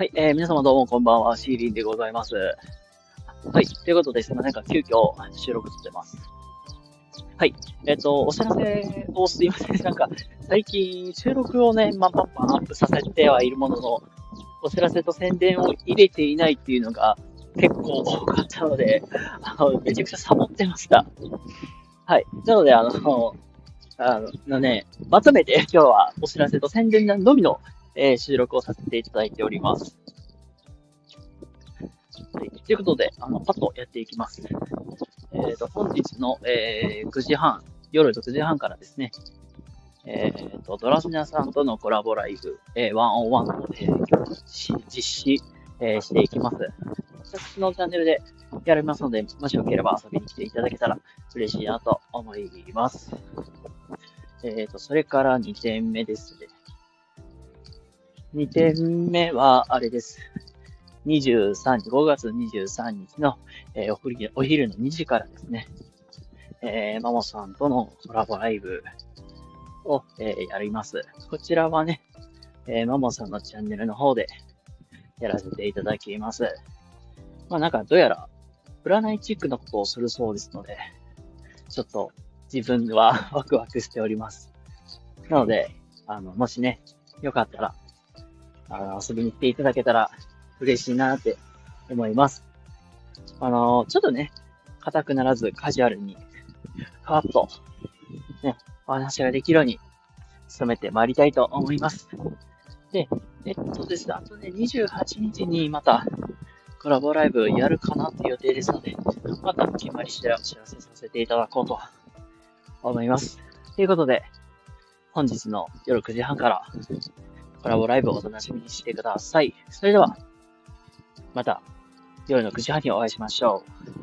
はい、えー、皆様どうもこんばんは、シーリンでございます。はい、ということで、すみませんが、急遽収録してます。はい、えっ、ー、と、お知らせをすいません。なんか、最近収録をね、まあ、パンパンアップさせてはいるものの、お知らせと宣伝を入れていないっていうのが結構多かったので、あの、めちゃくちゃサボってました。はい、なので、あの、あのね、まとめて今日はお知らせと宣伝のみのえー、収録をさせていただいております。はい。ということで、あの、パッとやっていきます。えっ、ー、と、本日の、えー、9時半、夜9時半からですね、えっ、と、ドラスニャさんとのコラボライブ、えー、ワンオンワンを、えー、実施、えー、していきます。私のチャンネルでやりますので、もしよければ遊びに来ていただけたら嬉しいなと思います。えっ、ー、と、それから2点目ですね。2点目は、あれです。23日、5月23日の、えー、お昼お昼の2時からですね、えー、マモさんとのコラボライブを、えー、やります。こちらはね、えー、マモさんのチャンネルの方でやらせていただきます。まあなんかどうやら占いチックなことをするそうですので、ちょっと自分は ワクワクしております。なので、あの、もしね、よかったらあの、遊びに来ていただけたら嬉しいなって思います。あの、ちょっとね、硬くならずカジュアルに、カワッと、ね、お話ができるように努めてまいりたいと思います。で、えっとですね、あとね、28日にまたコラボライブやるかなっていう予定ですので、また決まり次第お知らせさせていただこうと思います。ということで、本日の夜9時半からコラボライブをお楽しみにしてください。それでは、また夜の9時半にお会いしましょう。